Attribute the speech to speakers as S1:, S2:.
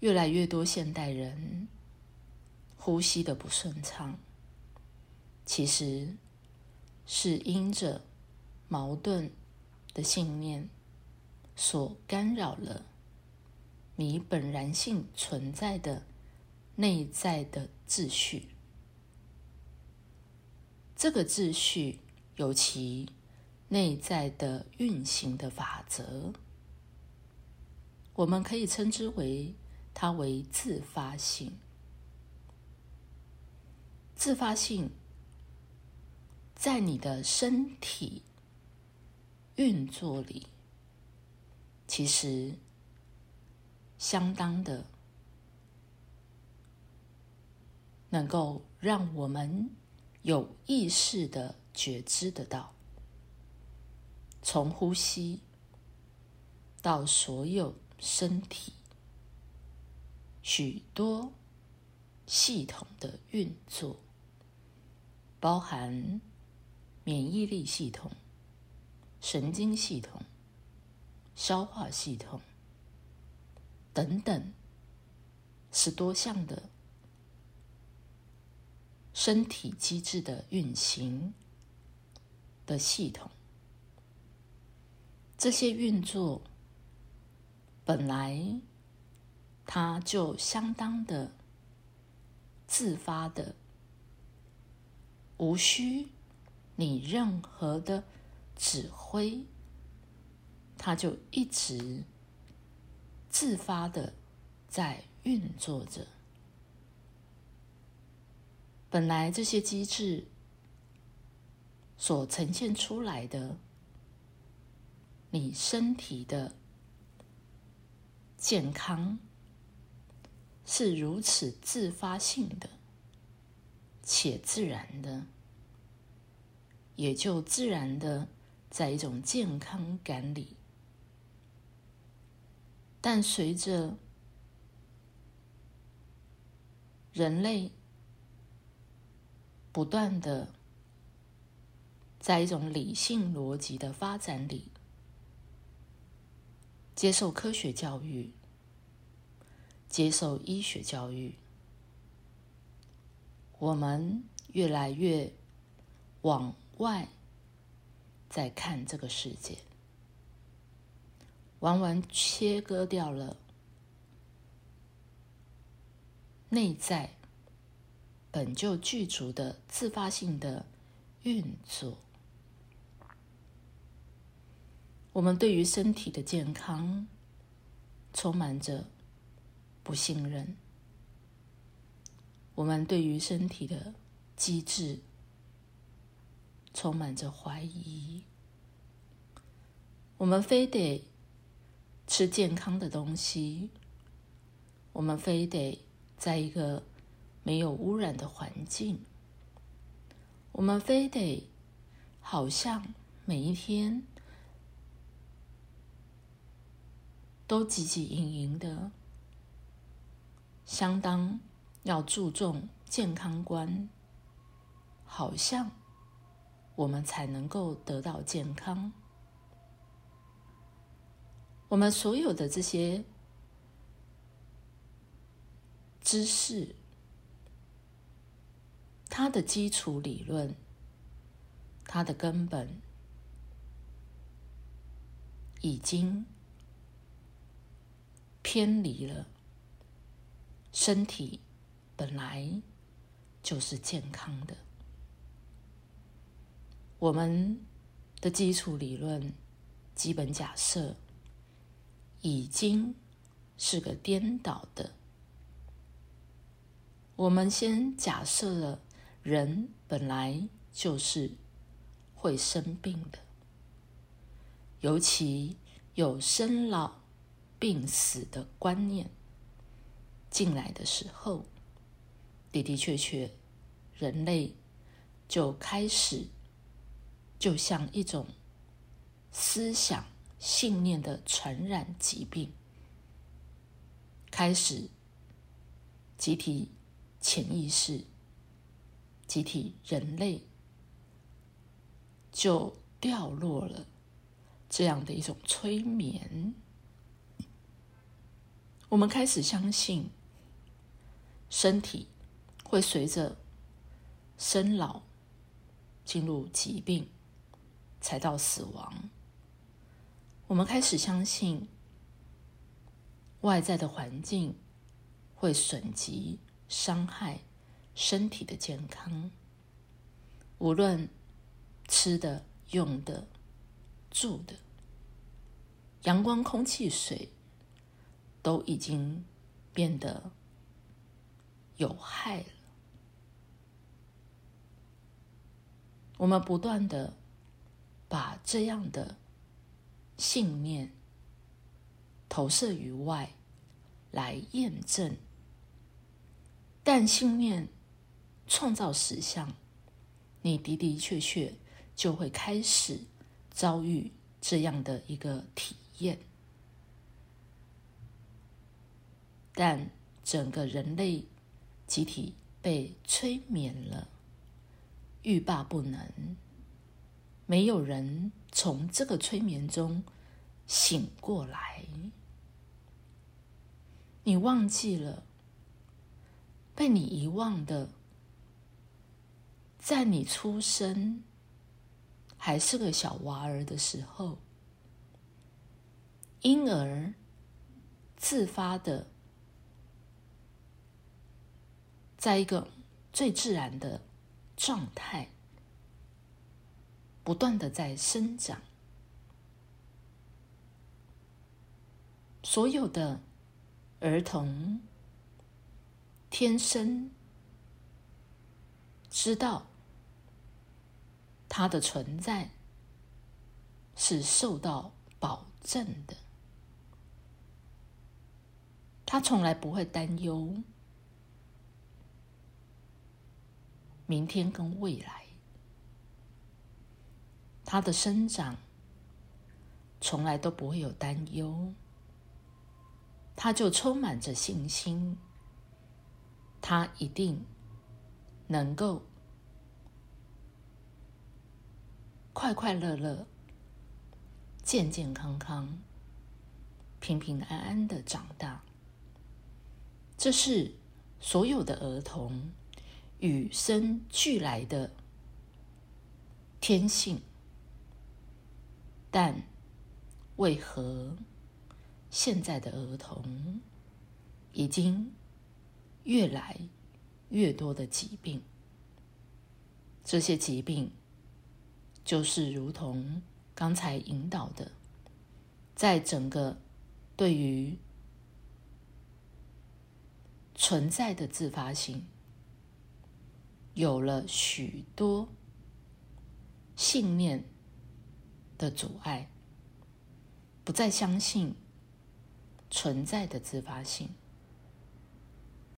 S1: 越来越多现代人呼吸的不顺畅，其实是因着矛盾的信念所干扰了你本然性存在的内在的秩序。这个秩序有其内在的运行的法则，我们可以称之为它为自发性。自发性在你的身体运作里，其实相当的能够让我们。有意识的觉知得到，从呼吸到所有身体许多系统的运作，包含免疫力系统、神经系统、消化系统等等，是多项的。身体机制的运行的系统，这些运作本来它就相当的自发的，无需你任何的指挥，它就一直自发的在运作着。本来这些机制所呈现出来的，你身体的健康是如此自发性的且自然的，也就自然的在一种健康感里。但随着人类。不断的在一种理性逻辑的发展里，接受科学教育，接受医学教育，我们越来越往外在看这个世界，完完切割掉了内在。本就具足的自发性的运作，我们对于身体的健康充满着不信任，我们对于身体的机制充满着怀疑，我们非得吃健康的东西，我们非得在一个。没有污染的环境，我们非得好像每一天都汲汲营营的，相当要注重健康观，好像我们才能够得到健康。我们所有的这些知识。它的基础理论，它的根本，已经偏离了。身体本来就是健康的，我们的基础理论、基本假设，已经是个颠倒的。我们先假设了。人本来就是会生病的，尤其有生老病死的观念进来的时候，的的确确，人类就开始就像一种思想信念的传染疾病，开始集体潜意识。集体人类就掉落了这样的一种催眠。我们开始相信，身体会随着生老进入疾病，才到死亡。我们开始相信，外在的环境会损及、伤害身体的健康，无论吃的、用的、住的，阳光、空气、水。都已经变得有害了。我们不断的把这样的信念投射于外来验证，但信念创造实相，你的的确确就会开始遭遇这样的一个体验。但整个人类集体被催眠了，欲罢不能。没有人从这个催眠中醒过来。你忘记了，被你遗忘的，在你出生还是个小娃儿的时候，婴儿自发的。在一个最自然的状态，不断的在生长。所有的儿童天生知道他的存在是受到保证的，他从来不会担忧。明天跟未来，他的生长从来都不会有担忧，他就充满着信心，他一定能够快快乐乐、健健康康、平平安安的长大。这是所有的儿童。与生俱来的天性，但为何现在的儿童已经越来越多的疾病？这些疾病就是如同刚才引导的，在整个对于存在的自发性。有了许多信念的阻碍，不再相信存在的自发性，